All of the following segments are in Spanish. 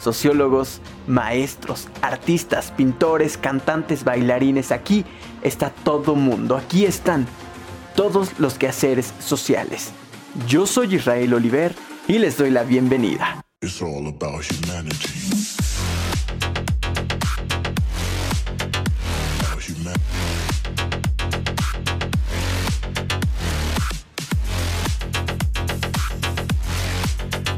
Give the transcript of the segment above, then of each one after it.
sociólogos, maestros, artistas, pintores, cantantes, bailarines. Aquí está todo mundo. Aquí están todos los quehaceres sociales. Yo soy Israel Oliver y les doy la bienvenida.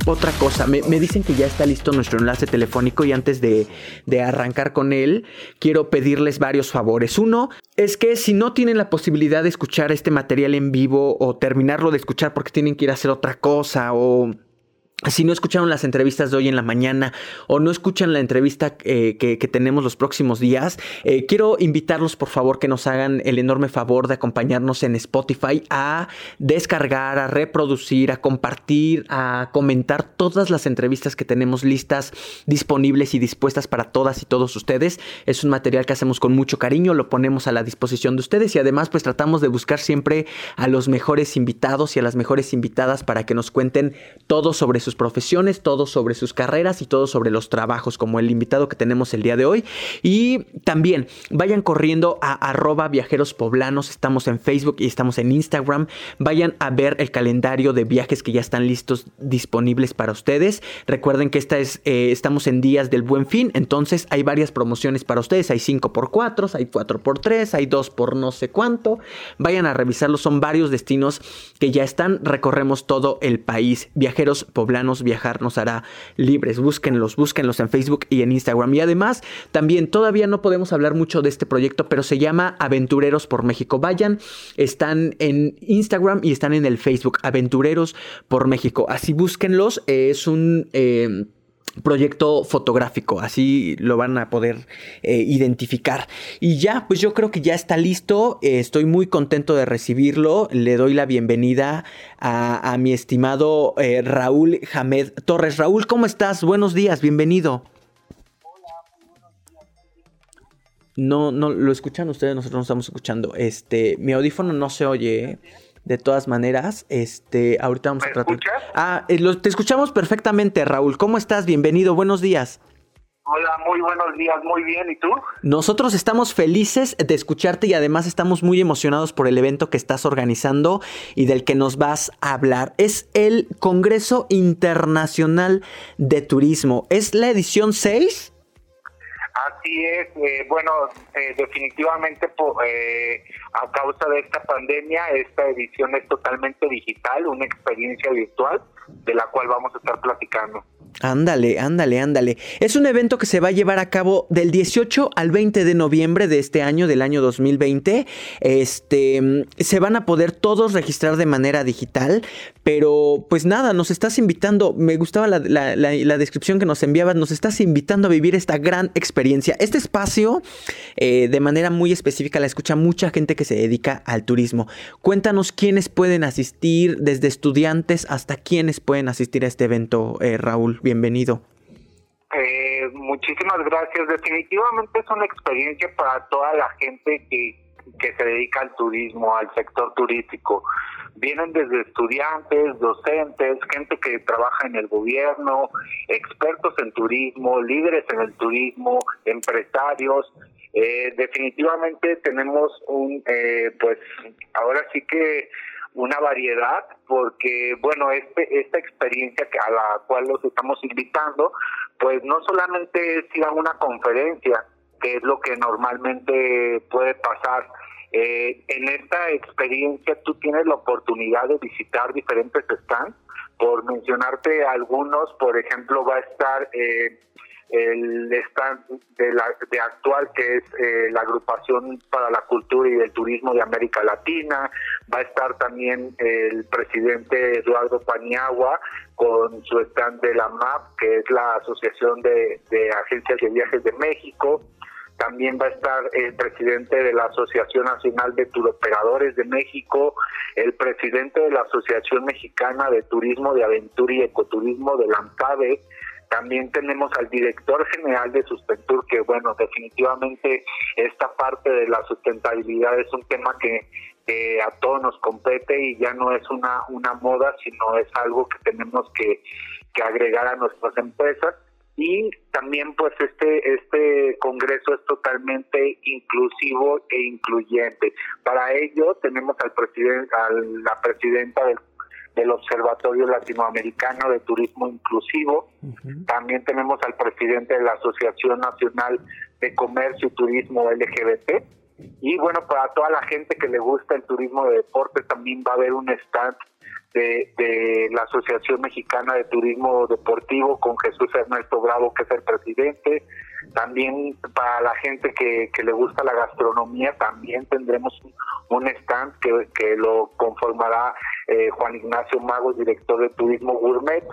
Otra cosa, me, dicen que ya está listo nuestro enlace telefónico y antes de, de, arrancar con él, quiero pedirles varios favores. Uno es que si no tienen la posibilidad de escuchar este material en vivo o terminarlo de escuchar porque tienen que ir a hacer otra cosa o si no escucharon las entrevistas de hoy en la mañana o no escuchan la entrevista eh, que, tenemos los próximos días, eh, quiero invitarlos por favor que nos hagan el enorme favor de acompañarnos en Spotify a descargar, a reproducir, a compartir, a comentar todas las entrevistas que tenemos listas, disponibles y dispuestas para todas y todos ustedes. Es un material que hacemos con mucho cariño, lo ponemos a la disposición de ustedes y además pues tratamos de buscar siempre a los mejores invitados y a las mejores invitadas para que nos cuenten todo sobre sus profesiones, todo sobre sus carreras y todo sobre los trabajos, como el invitado que tenemos el día de hoy. Y también vayan corriendo a arroba viajeros estamos en Facebook y estamos en Instagram. Vayan a ver el calendario de viajes que ya están listos, disponibles para ustedes. Recuerden que esta es, eh, estamos en días del buen fin, entonces hay varias promociones para ustedes. Hay 5 por 4 hay 4 por 3 hay 2 por no sé cuánto. Vayan a revisarlos, son varios destinos que ya están. Recorremos todo el país. Viajeros poblanos viajar nos hará libres. Búsquenlos, búsquenlos en Facebook y en Instagram. Y además, también todavía no podemos hablar mucho de este proyecto, pero se llama Aventureros por México. Vayan, están en Instagram y están en el Facebook, Aventureros por México. Así búsquenlos. es un... Eh, proyecto fotográfico, así lo van a poder eh, identificar. Y ya, pues yo creo que ya está listo, eh, estoy muy contento de recibirlo, le doy la bienvenida a, mi estimado eh, Raúl Jamed Torres. Raúl, ¿cómo estás? Buenos días, bienvenido. No, no, lo escuchan ustedes, nosotros no estamos escuchando. Este, mi audífono no se oye. De todas maneras, este, ahorita vamos a tratar. Ah, eh, te escuchamos perfectamente, Raúl. ¿Cómo estás? Bienvenido, buenos días. Hola, muy buenos días, muy bien, ¿y tú? Nosotros estamos felices de escucharte y además estamos muy emocionados por el evento que estás organizando y del que nos vas a hablar. Es el Congreso Internacional de Turismo. ¿Es la edición 6? Así es, eh, bueno, eh, definitivamente eh, a causa de esta pandemia, esta edición es totalmente digital, una experiencia virtual de la cual vamos a estar platicando. Ándale, ándale, ándale. Es un evento que se va a llevar a cabo del 18 al 20 de noviembre de este año, del año 2020. Este, se van a poder todos registrar de manera digital, pero pues nada, nos estás invitando, me gustaba la, descripción que nos enviabas, nos estás invitando a vivir esta gran experiencia. Este espacio, eh, de manera muy específica, la escucha mucha gente que se dedica al turismo. Cuéntanos quiénes pueden asistir, desde estudiantes hasta quiénes pueden asistir a este evento, eh, Raúl bienvenido. Eh, muchísimas gracias. Definitivamente es una experiencia para toda la gente que, que se dedica al turismo, al sector turístico. Vienen desde estudiantes, docentes, gente que trabaja en el gobierno, expertos en turismo, líderes en el turismo, empresarios. Eh, definitivamente tenemos un, eh, pues ahora sí que una variedad porque bueno este esta experiencia a la cual los estamos invitando pues no solamente es ir a una conferencia que es lo que normalmente puede pasar eh, en esta experiencia tú tienes la oportunidad de visitar diferentes stands. Por mencionarte algunos por ejemplo va a estar eh, el stand de, la, de actual que es eh, la agrupación para la cultura y el turismo de América Latina, va a estar también el presidente Eduardo Paniagua con su stand de la MAP, que es la Asociación de, Agencias de Viajes de México, también va a estar el presidente de la Asociación Nacional de Turoperadores de México, el presidente de la Asociación Mexicana de Turismo de Aventura y Ecoturismo de la ANCADE, también tenemos al director general de Sustentur, que bueno, definitivamente esta parte de la sustentabilidad es un tema que, a todos nos compete y ya no es una, una moda, sino es algo que tenemos que, que agregar a nuestras empresas. Y también pues este este congreso es totalmente inclusivo e incluyente. Para ello tenemos al presidente a la presidenta del, del observatorio latinoamericano de turismo inclusivo. También tenemos al presidente de la asociación nacional de comercio y turismo LGBT y bueno para toda la gente que le gusta el turismo de deporte también va a haber un stand de, la Asociación Mexicana de Turismo Deportivo con Jesús Ernesto Bravo, que es el presidente. También para la gente que, le gusta la gastronomía, también tendremos un stand que, que lo conformará eh, Juan Ignacio Magos, director de Turismo Gourmet.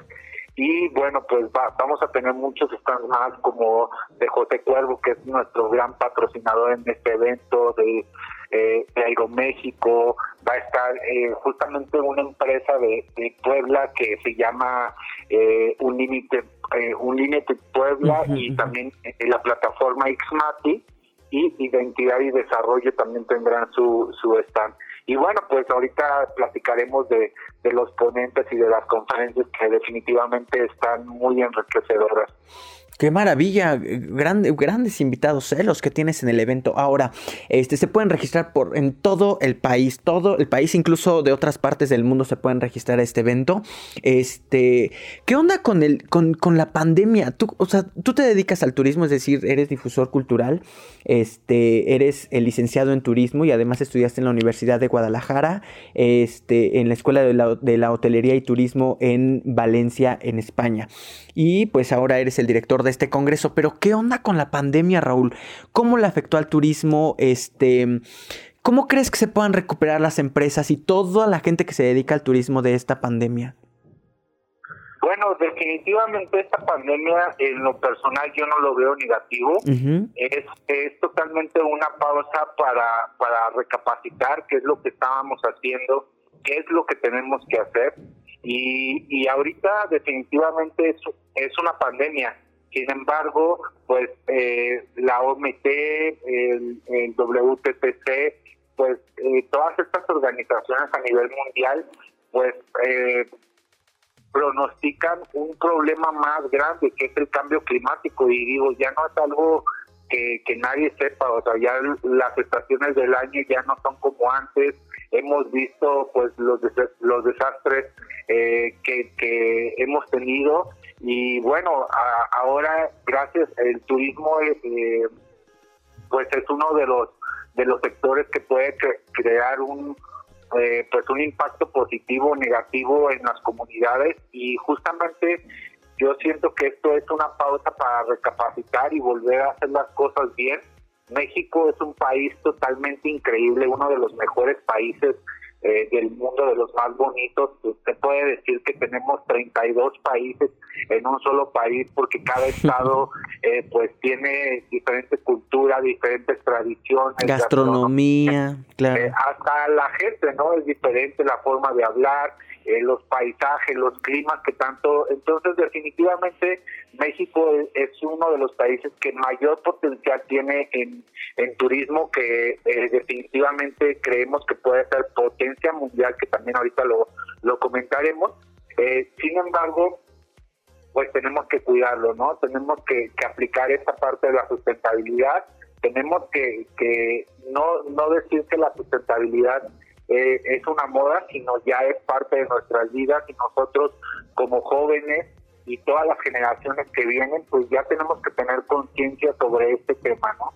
Y bueno, pues vamos a tener muchos stands más como de José Cuervo, que es nuestro gran patrocinador en este evento, de eh, de Aeroméxico, va a estar eh, justamente una empresa de, Puebla que se llama eh, Unlimited, eh, Unlimited Puebla y también la plataforma Xmati y Identidad y Desarrollo también tendrán su, su stand. Y bueno, pues ahorita platicaremos de, de los ponentes y de las conferencias que definitivamente están muy enriquecedoras. Qué maravilla, grande, grandes invitados ¿eh? los que tienes en el evento. Ahora, este, se pueden registrar por en todo el país, todo el país, incluso de otras partes del mundo se pueden registrar a este evento. Este, ¿qué onda con el, con, con la pandemia? Tú, o sea, tú te dedicas al turismo, es decir, eres difusor cultural, este, eres el licenciado en turismo y además estudiaste en la Universidad de Guadalajara, este, en la Escuela de la, de la Hotelería y Turismo en Valencia, en España. Y pues ahora eres el director de este congreso, pero ¿qué onda con la pandemia, Raúl? ¿Cómo le afectó al turismo? Este, ¿Cómo crees que se puedan recuperar las empresas y toda la gente que se dedica al turismo de esta pandemia? Bueno, definitivamente esta pandemia en lo personal yo no lo veo negativo. es, es totalmente una pausa para, para recapacitar qué es lo que estábamos haciendo, qué es lo que tenemos que hacer. Y, y ahorita definitivamente es, es una pandemia. Sin embargo, pues eh, la OMT, el, WTTC, pues eh, todas estas organizaciones a nivel mundial, pues eh, pronostican un problema más grande que es el cambio climático. Y digo, ya no es algo que, que nadie sepa, o sea, ya las estaciones del año ya no son como antes, hemos visto pues los, los desastres que, que hemos tenido y bueno, ahora gracias el turismo eh, pues es uno de los de los sectores que puede crear un eh, pues un impacto positivo o negativo en las comunidades y justamente yo siento que esto es una pausa para recapacitar y volver a hacer las cosas bien. México es un país totalmente increíble, uno de los mejores países eh, del mundo de los más bonitos. Usted puede decir que tenemos 32 países en un solo país porque cada estado eh, pues tiene diferentes culturas, diferentes tradiciones. Gastronomía, claro. Eh, hasta la gente, ¿no? Es diferente la forma de hablar, eh, los paisajes, los climas que tanto. Entonces, definitivamente, México es, uno de los países que mayor potencial tiene en, en turismo, que eh, definitivamente creemos que puede ser mundial, que también ahorita lo, lo comentaremos. Eh, sin embargo, pues tenemos que cuidarlo, ¿no? Tenemos que, que aplicar esta parte de la sustentabilidad. Tenemos que, que no, no decir que la sustentabilidad eh, es una moda, sino ya es parte de nuestras vidas y nosotros como jóvenes y todas las generaciones que vienen, pues ya tenemos que tener conciencia sobre este tema, ¿no?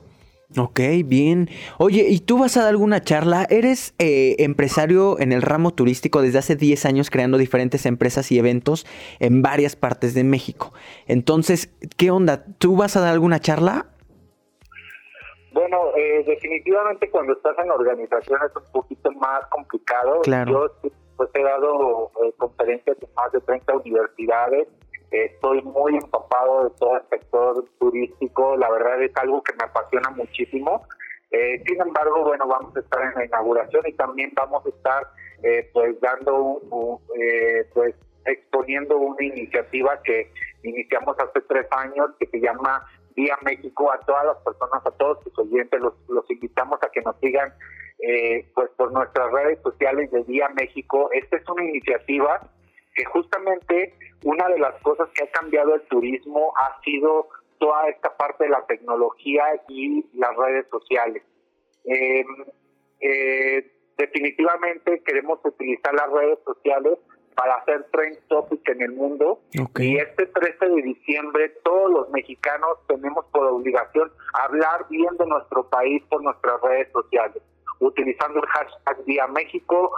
Ok, bien. Oye, ¿y tú vas a dar alguna charla? Eres eh, empresario en el ramo turístico desde hace 10 años creando diferentes empresas y eventos en varias partes de México. Entonces, ¿qué onda? ¿Tú vas a dar alguna charla? Bueno, eh, definitivamente cuando estás en organización es un poquito más complicado. Yo pues he dado eh, conferencias en más de 30 universidades, estoy muy empapado de todo el sector turístico, la verdad es algo que me apasiona muchísimo. Eh, sin embargo, bueno, vamos a estar en la inauguración y también vamos a estar eh, pues dando, eh, pues exponiendo una iniciativa que iniciamos hace tres años que se llama Vía México a todas las personas, a todos sus oyentes, los, los invitamos a que nos sigan eh, pues por nuestras redes sociales de Vía México. Esta es una iniciativa que justamente una de las cosas que ha cambiado el turismo ha sido toda esta parte de la tecnología y las redes sociales. Em, eh, definitivamente queremos utilizar las redes sociales para hacer trend topic en el mundo y este 13 de diciembre todos los mexicanos tenemos por obligación hablar bien de nuestro país por nuestras redes sociales utilizando el hashtag Día México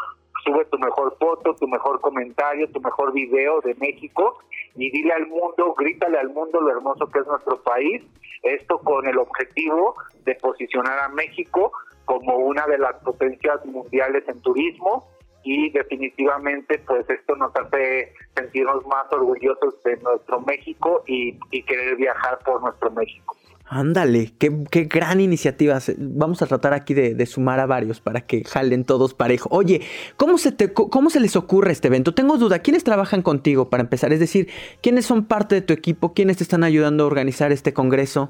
sube tu mejor foto, tu mejor comentario, tu mejor video de México y dile al mundo, grítale al mundo lo hermoso que es nuestro país. Esto con el objetivo de posicionar a México como una de las potencias mundiales en turismo y definitivamente pues esto nos hace sentirnos más orgullosos de nuestro México y, y querer viajar por nuestro México. Ándale, qué, qué, gran iniciativa. Vamos a tratar aquí de, sumar a varios para que jalen todos parejo. Oye, ¿cómo se, te, ¿cómo se les ocurre este evento? Tengo duda, ¿quiénes trabajan contigo para empezar? Es decir, ¿quiénes son parte de tu equipo? ¿Quiénes te están ayudando a organizar este congreso?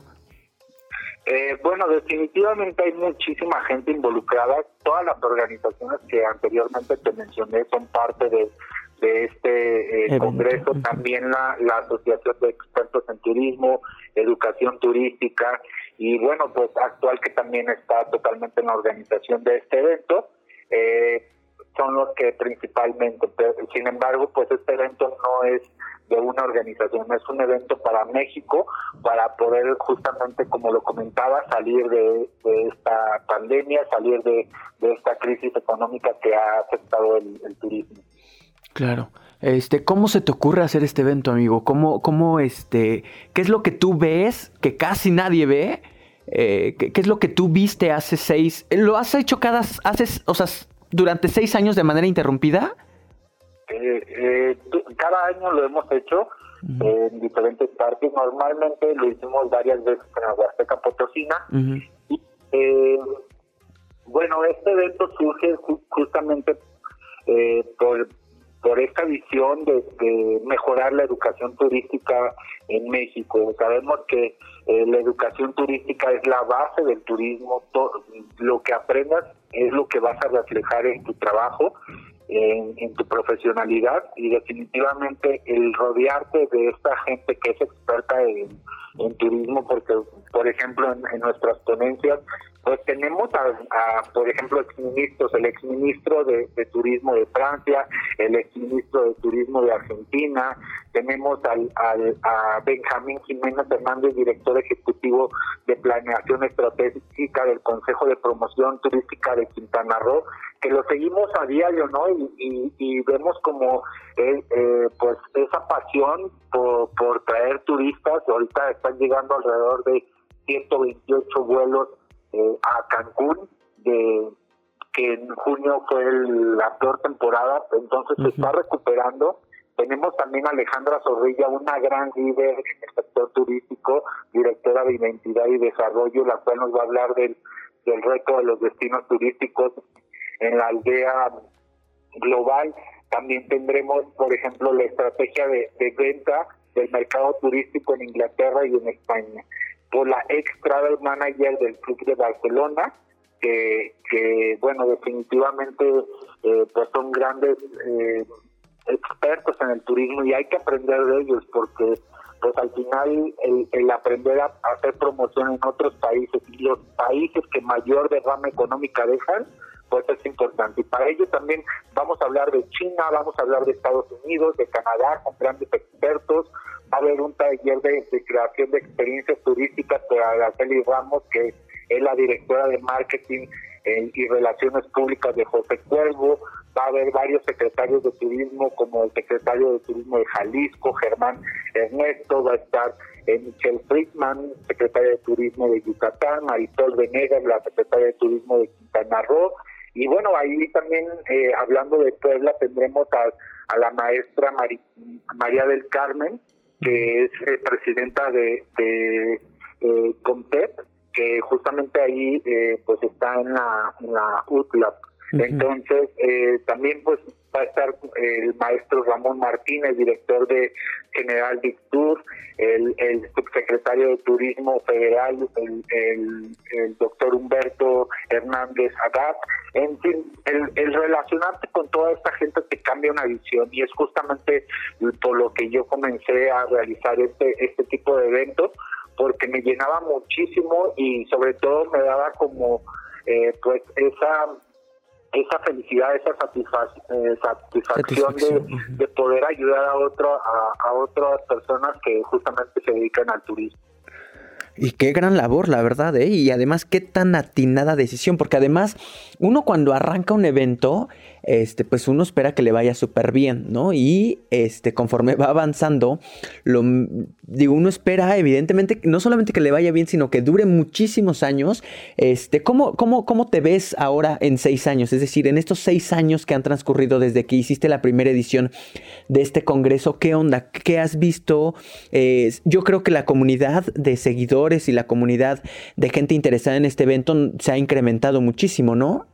Eh, bueno, definitivamente hay muchísima gente involucrada. Todas las organizaciones que anteriormente te mencioné son parte de, de este eh, congreso, también la, la Asociación de Expertos en Turismo, Educación Turística y bueno, pues actual que también está totalmente en la organización de este evento, eh, son los que principalmente, sin embargo, pues este evento no es de una organización, es un evento para México, para poder justamente, como lo comentaba, salir de, esta pandemia, salir de, esta crisis económica que ha afectado el turismo. Claro. Este, ¿cómo se te ocurre hacer este evento, amigo? ¿Cómo, cómo, este, qué es lo que tú ves que casi nadie ve? Eh, ¿qué, es lo que tú viste hace seis? ¿Lo has hecho cada, haces, o sea, durante seis años de manera interrumpida? Eh, eh, cada año lo hemos hecho en diferentes partes. Normalmente lo hicimos varias veces en la Huasteca Potosina. bueno, este evento surge justamente por por esta visión de, mejorar la educación turística en México. Sabemos que eh, la educación turística es la base del turismo, lo que aprendas es lo que vas a reflejar en tu trabajo, en, tu profesionalidad y definitivamente el rodearte de esta gente que es experta en, turismo, porque por ejemplo en nuestras ponencias pues tenemos a, por ejemplo, exministros, el exministro de, de Turismo de Francia, el exministro de Turismo de Argentina, tenemos al, a Benjamín Jiménez Hernández, director ejecutivo de Planeación Estratégica del Consejo de Promoción Turística de Quintana Roo, que lo seguimos a diario, ¿no? Y, y, vemos como eh, eh, pues esa pasión por, por traer turistas, ahorita están llegando alrededor de 128 vuelos eh, a Cancún, de que en junio fue la peor temporada, entonces se está recuperando. Tenemos también a Alejandra Zorrilla, una gran líder en el sector turístico, directora de Identidad y Desarrollo, la cual nos va a hablar del, del reto de los destinos turísticos en la aldea global. También tendremos, por ejemplo, la estrategia de, de venta del mercado turístico en Inglaterra y en España por la ex travel manager del club de Barcelona, que, que bueno, definitivamente eh, pues son grandes eh, expertos en el turismo y hay que aprender de ellos porque pues al final el, el aprender a, hacer promoción en otros países y los países que mayor derrama económica dejan, pues es importante. Y para ello también vamos a hablar de China, vamos a hablar de Estados Unidos, de Canadá, con grandes expertos, va a haber un taller de, creación de experiencias turísticas para Araceli Ramos, que es la directora de marketing eh, y relaciones públicas de José Cuervo, va a haber varios secretarios de turismo, como el secretario de turismo de Jalisco, Germán Ernesto, va a estar eh, Michelle Friedman, secretaria de turismo de Yucatán, Marisol Venegas, la secretaria de turismo de Quintana Roo, y bueno, ahí también, eh, hablando de Puebla, tendremos a, a la maestra María del Carmen, que es eh, presidenta de, de eh, que justamente ahí eh, pues está en la, en la UTLAB. Entonces, eh, también pues va a estar el maestro Ramón Martínez, director de General Dictur, el, subsecretario de Turismo Federal, el, el, doctor Humberto Hernández Haddad. En fin, el, el relacionarte con toda esta gente te cambia una visión y es justamente por lo que yo comencé a realizar este, este tipo de eventos porque me llenaba muchísimo y sobre todo me daba como eh, pues esa esa felicidad, esa eh, satisfacción, de, poder ayudar a otro a, a otras personas que justamente se dedican al turismo. Y qué gran labor, la verdad, ¿eh? Y además, qué tan atinada decisión, porque además, uno cuando arranca un evento, este, pues uno espera que le vaya súper bien, ¿no? Y este, conforme va avanzando, lo, digo, uno espera, evidentemente, no solamente que le vaya bien, sino que dure muchísimos años. Este, ¿cómo, cómo, cómo te ves ahora en seis años? Es decir, en estos seis años que han transcurrido desde que hiciste la primera edición de este congreso, ¿qué onda? ¿Qué has visto? Eh, yo creo que la comunidad de seguidores y la comunidad de gente interesada en este evento se ha incrementado muchísimo, ¿no?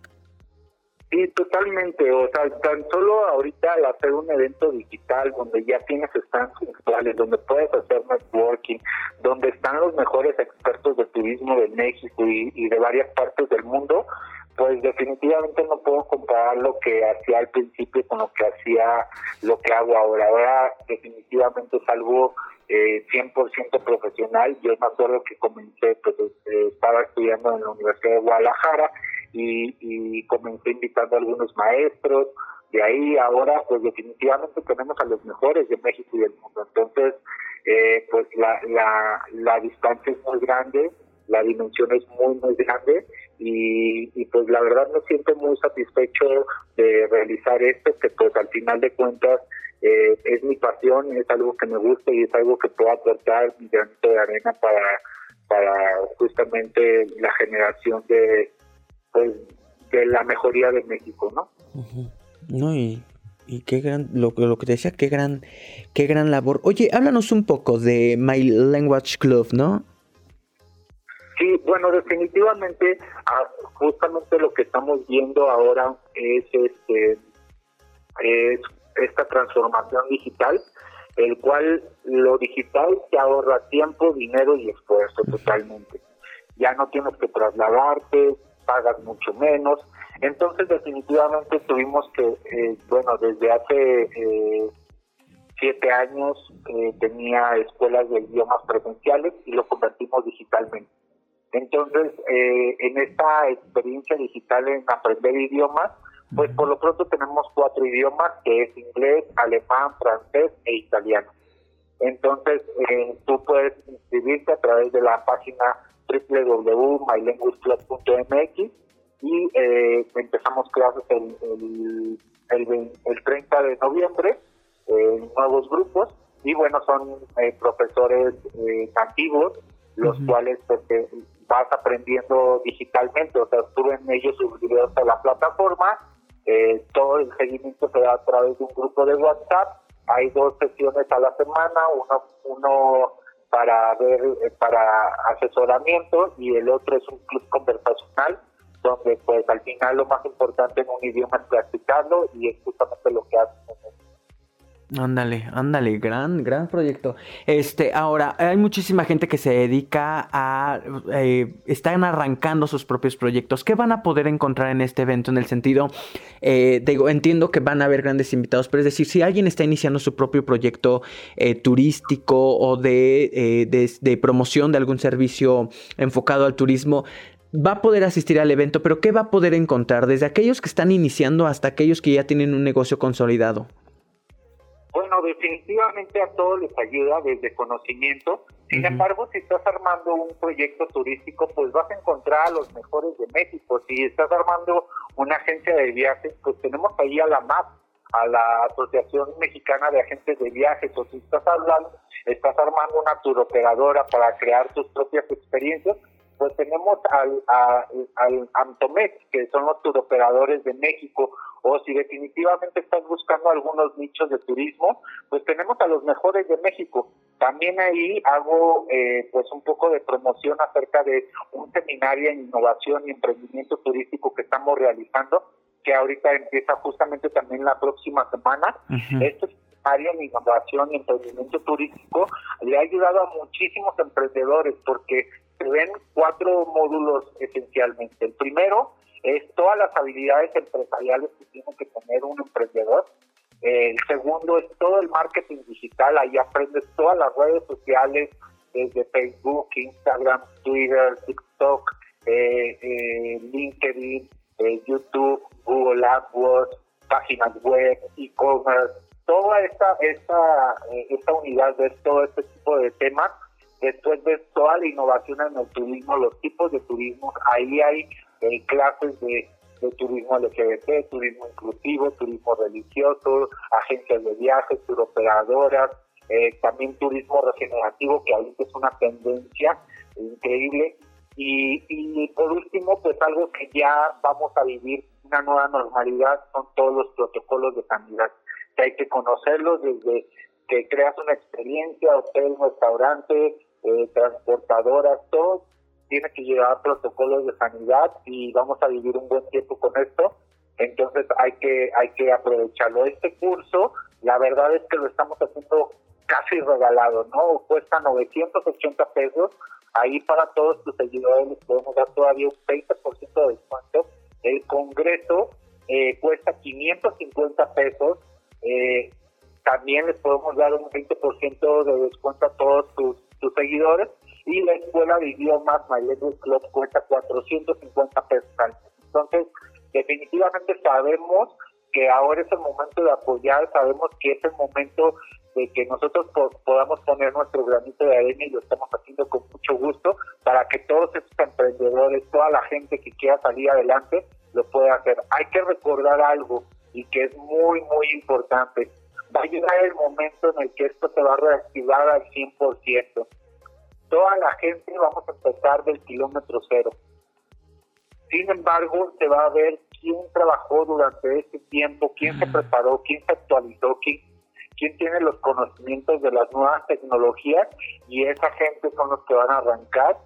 Sí, totalmente. O sea, tan solo ahorita al hacer un evento digital donde ya tienes stands virtuales, donde puedes hacer networking, donde están los mejores expertos de turismo de México y, de varias partes del mundo, pues definitivamente no puedo comparar lo que hacía al principio con lo que hacía, lo que hago ahora. Ahora definitivamente es algo eh, 100% profesional. Yo me acuerdo que comencé, pues eh, estaba estudiando en la Universidad de Guadalajara y, y comencé invitando a algunos maestros. De ahí ahora, pues definitivamente tenemos a los mejores de México y del mundo. Entonces, eh, pues la, la, la distancia es muy grande, la dimensión es muy, muy grande y, y pues la verdad me siento muy satisfecho de realizar esto, que pues al final de cuentas eh, es mi pasión, es algo que me gusta y es algo que puedo aportar mi granito de arena para, para justamente la generación de, pues, de la mejoría de México, ¿no? No, y, y qué gran, lo, lo que te decía, qué gran, qué gran labor. Oye, háblanos un poco de My Language Club, ¿no? Sí, bueno, definitivamente, ah, justamente lo que estamos viendo ahora es este es esta transformación digital, el cual lo digital te ahorra tiempo, dinero y esfuerzo totalmente. Ya no tienes que trasladarte, pagas mucho menos. Entonces definitivamente tuvimos que, eh, bueno, desde hace eh, siete años eh, tenía escuelas de idiomas presenciales y lo convertimos digitalmente. Entonces, en esta experiencia digital en aprender idiomas, pues por lo pronto tenemos cuatro idiomas, que es inglés, alemán, francés e italiano. Entonces, tú puedes inscribirte a través de la página www.mylanguageclub.mx y eh, empezamos clases el, el, el, 30 de noviembre en nuevos grupos. Y bueno, son eh, profesores eh, nativos, los cuales pues, vas aprendiendo digitalmente, o sea, suben ellos sus videos a la plataforma, eh, todo el seguimiento se da a través de un grupo de WhatsApp, hay dos sesiones a la semana, uno, uno para ver, eh, para asesoramiento y el otro es un club conversacional donde pues al final lo más importante en un idioma es practicarlo y es justamente lo que hacen Ándale, ándale, gran, gran proyecto. Este, ahora, hay muchísima gente que se dedica a, eh, están arrancando sus propios proyectos. ¿Qué van a poder encontrar en este evento? En el sentido, eh, digo, entiendo que van a haber grandes invitados, pero es decir, si alguien está iniciando su propio proyecto eh, turístico o de, de, de promoción de algún servicio enfocado al turismo, va a poder asistir al evento, pero ¿qué va a poder encontrar? Desde aquellos que están iniciando hasta aquellos que ya tienen un negocio consolidado. Bueno, definitivamente a todos les ayuda desde conocimiento. Sin embargo, si estás armando un proyecto turístico, pues vas a encontrar a los mejores de México. Si estás armando una agencia de viajes, pues tenemos ahí a la MAP, a la Asociación Mexicana de Agentes de Viajes. O si estás hablando, estás armando una turoperadora para crear tus propias experiencias, pues tenemos al, al Amtomex, que son los turoperadores de México, o si definitivamente estás buscando algunos nichos de turismo, pues tenemos a los mejores de México. También ahí hago eh, pues un poco de promoción acerca de un seminario en innovación y emprendimiento turístico que estamos realizando, que ahorita empieza justamente también la próxima semana. Este seminario en innovación y emprendimiento turístico le ha ayudado a muchísimos emprendedores porque se ven cuatro módulos esencialmente. El primero es todas las habilidades empresariales que tiene que tener un emprendedor. el segundo es todo el marketing digital, ahí aprendes todas las redes sociales, desde Facebook, Instagram, Twitter, TikTok, eh, eh, LinkedIn, eh, YouTube, Google AdWords, páginas web, e-commerce, toda esta, esta, esta unidad de todo este tipo de temas. Después ves toda la innovación en el turismo, los tipos de turismo. Ahí hay clases de, turismo LGBT, turismo inclusivo, turismo religioso, agencias de viajes, turoperadoras, eh, también turismo regenerativo, que ahorita es una tendencia increíble. Y por último, pues algo que ya vamos a vivir una nueva normalidad son todos los protocolos de sanidad, que hay que conocerlos desde que creas una experiencia, hotel, restaurante, eh, transportadoras, todo tiene que llevar protocolos de sanidad y vamos a vivir un buen tiempo con esto. Entonces hay que hay que aprovecharlo. Este curso, la verdad es que lo estamos haciendo casi regalado, ¿no? Cuesta 980 pesos. Ahí para todos tus seguidores les podemos dar todavía un 20% de descuento. El congreso eh, cuesta 550 pesos. Eh, también les podemos dar un 20% de descuento a todos tus, tus seguidores y la escuela de idiomas My Club cuesta 450 pesos Entonces, definitivamente sabemos que ahora es el momento de apoyar, sabemos que es el momento de que nosotros podamos poner nuestro granito de arena y lo estamos haciendo con mucho gusto para que todos estos emprendedores, toda la gente que quiera salir adelante, lo pueda hacer. Hay que recordar algo y que es muy, muy importante. Va a llegar el momento en el que esto se va a reactivar al 100% toda la gente vamos a empezar del kilómetro cero. Sin embargo, se va a ver quién trabajó durante ese tiempo, quién se preparó, quién se actualizó, quién, quién tiene los conocimientos de las nuevas tecnologías y esa gente son los que van a arrancar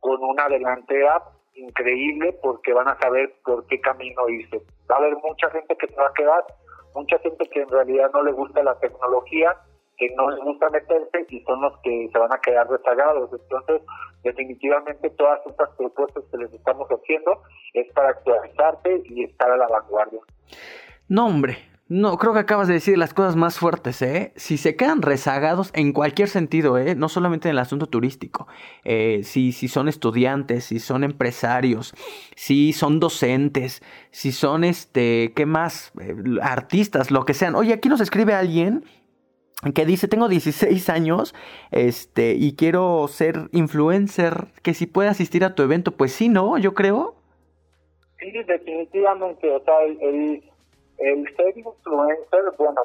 con una delantera increíble porque van a saber por qué camino irse. Va a haber mucha gente que se va a quedar, mucha gente que en realidad no le gusta la tecnología, que no les gusta meterse y son los que se van a quedar rezagados. Entonces, definitivamente todas estas propuestas que les estamos haciendo es para actualizarte y estar a la vanguardia. No, no, creo que acabas de decir las cosas más fuertes, ¿eh? Si se quedan rezagados en cualquier sentido, ¿eh? No solamente en el asunto turístico. Eh, si, si son estudiantes, si son empresarios, si son docentes, si son, este, ¿qué más? Eh, artistas, lo que sean. Oye, aquí nos escribe alguien que dice, tengo 16 años este, y quiero ser influencer, que si puede asistir a tu evento, pues sí, ¿no? Yo creo. Sí, definitivamente, o sea, el, el ser influencer, bueno,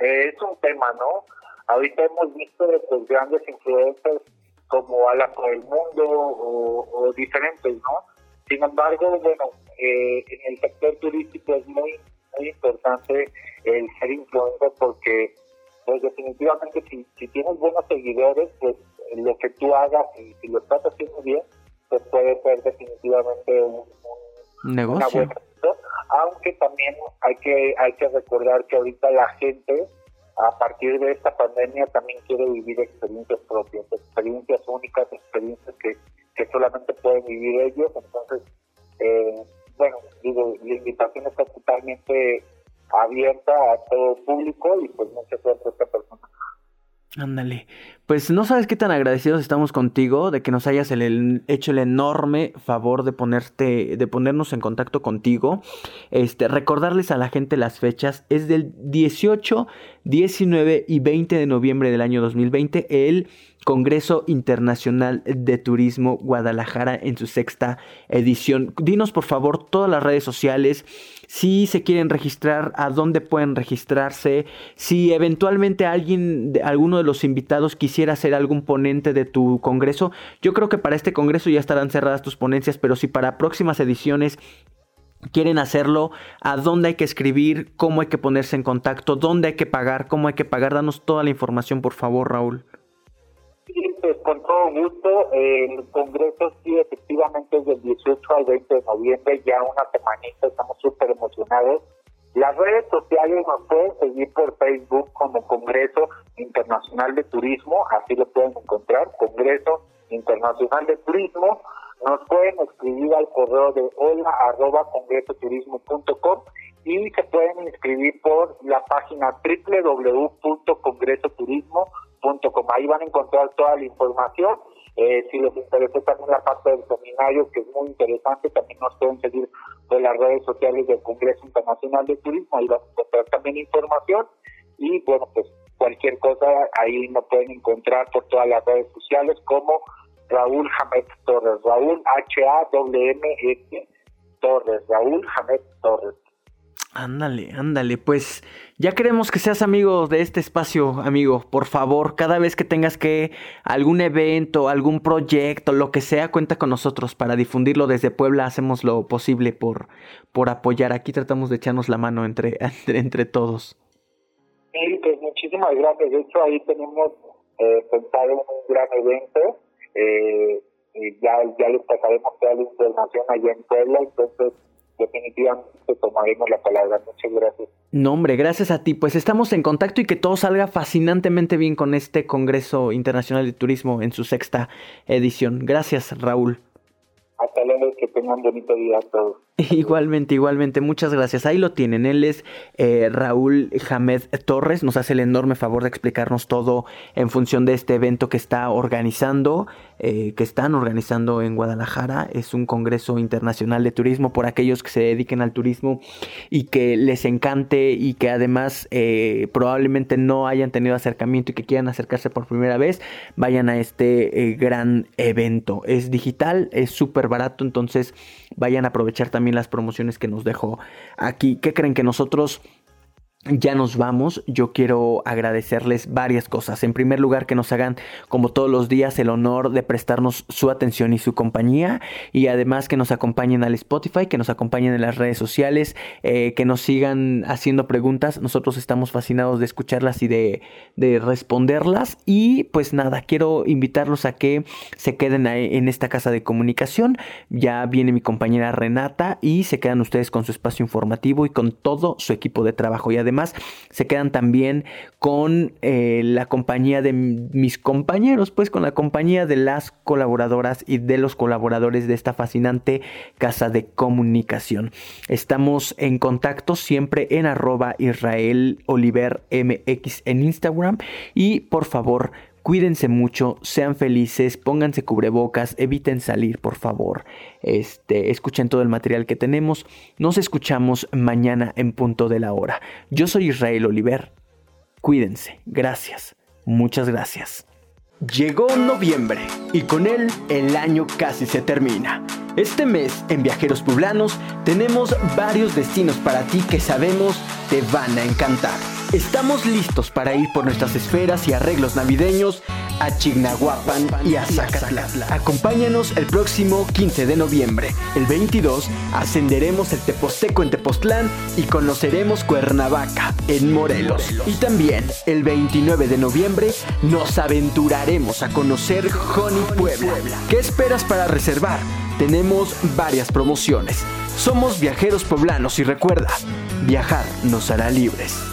es un tema, ¿no? Ahorita hemos visto de pues, grandes influencers como Ala por el Mundo o, diferentes, ¿no? Sin embargo, bueno, eh, en el sector turístico es muy, muy importante el ser influencer porque pues definitivamente si, si tienes buenos seguidores, pues lo que tú hagas y si lo estás haciendo bien, pues puede ser definitivamente un, negocio. Aunque también hay que hay que recordar que ahorita la gente a partir de esta pandemia también quiere vivir experiencias propias, experiencias únicas, experiencias que, que solamente pueden vivir ellos. Entonces, eh, bueno, digo, la invitación está totalmente abierta a todo público y pues mucha suerte a esta persona. Ándale. Pues no sabes qué tan agradecidos estamos contigo de que nos hayas hecho el enorme favor de ponerte, de ponernos en contacto contigo. Este, recordarles a la gente las fechas. Es del 18 19 y 20 de noviembre del año 2020 el Congreso Internacional de Turismo Guadalajara en su sexta edición. Dinos por favor todas las redes sociales, si se quieren registrar, a dónde pueden registrarse, si eventualmente alguien, alguno de los invitados quisiera ser algún ponente de tu congreso. Yo creo que para este congreso ya estarán cerradas tus ponencias, pero si para próximas ediciones quieren hacerlo, a dónde hay que escribir, cómo hay que ponerse en contacto, dónde hay que pagar, cómo hay que pagar. Danos toda la información, por favor, Raúl. Pues con todo gusto. el Congreso sí, efectivamente es del 18 al 20 de noviembre, ya una semanita, estamos súper emocionados. Las redes sociales nos pueden seguir por Facebook como Congreso Internacional de Turismo, así lo pueden encontrar, Congreso Internacional de Turismo nos pueden escribir al correo de hola arroba congresoturismo.com y se pueden inscribir por la página www.congresoturismo.com. Ahí van a encontrar toda la información. Eh, si les interesa también la parte del seminario, que es muy interesante, también nos pueden seguir por las redes sociales del Congreso Internacional de Turismo. Ahí van a encontrar también información. Y bueno, pues cualquier cosa ahí nos pueden encontrar por todas las redes sociales como Raúl Jamet Torres, Raúl H-A-W-M-S Torres, Raúl Jamet Torres. Ándale, ándale, pues ya queremos que seas amigo de este espacio, amigo. Por favor, cada vez que tengas que algún evento, algún proyecto, lo que sea, cuenta con nosotros para difundirlo desde Puebla. Hacemos lo posible por, por apoyar. Aquí tratamos de echarnos la mano entre, entre, todos. Sí, pues muchísimas gracias. De hecho, ahí tenemos eh, pensado un gran evento eh, ya, ya les pasaremos toda la información allá en Puebla, entonces definitivamente tomaremos la palabra. Muchas gracias. No, hombre, gracias a ti. Pues estamos en contacto y que todo salga fascinantemente bien con este Congreso Internacional de Turismo en su sexta edición. Gracias, Raúl. Hasta luego, que tengan bonito día a todos. Igualmente, igualmente, muchas gracias. Ahí lo tienen. Él es eh, Raúl Jamed Torres. Nos hace el enorme favor de explicarnos todo en función de este evento que está organizando, eh, que están organizando en Guadalajara. Es un Congreso Internacional de Turismo por aquellos que se dediquen al turismo y que les encante y que además eh, probablemente no hayan tenido acercamiento y que quieran acercarse por primera vez. Vayan a este gran evento. Es digital, es súper barato, entonces vayan a aprovechar también las promociones que nos dejó aquí. ¿Qué creen que nosotros ya nos vamos, yo quiero agradecerles varias cosas. En primer lugar, que nos hagan, como todos los días, el honor de prestarnos su atención y su compañía. Y además que nos acompañen al Spotify, que nos acompañen en las redes sociales, eh, que nos sigan haciendo preguntas. Nosotros estamos fascinados de escucharlas y de, de, responderlas. Y pues nada, quiero invitarlos a que se queden en esta casa de comunicación. Ya viene mi compañera Renata y se quedan ustedes con su espacio informativo y con todo su equipo de trabajo. Y además, además se quedan también con eh, la compañía de mis compañeros, pues con la compañía de las colaboradoras y de los colaboradores de esta fascinante casa de comunicación. Estamos en contacto siempre en arroba Israel Oliver MX en Instagram y por favor Cuídense mucho, sean felices, pónganse cubrebocas, eviten salir, por favor. Este, escuchen todo el material que tenemos. Nos escuchamos mañana en punto de la hora. Yo soy Israel Oliver. Cuídense. Gracias. Muchas gracias. Llegó noviembre y con él el año casi se termina. Este mes en Viajeros Poblanos tenemos varios destinos para ti que sabemos te van a encantar. Estamos listos para ir por nuestras esferas y arreglos navideños a Chignahuapan y a Zacatlán. Acompáñanos el próximo 15 de noviembre. El 22 ascenderemos el Teposteco en Tepoztlán y conoceremos Cuernavaca en Morelos. Y también el 29 de noviembre nos aventuraremos a conocer Joni Puebla. ¿Qué esperas para reservar? Tenemos varias promociones. Somos viajeros poblanos y recuerda, viajar nos hará libres.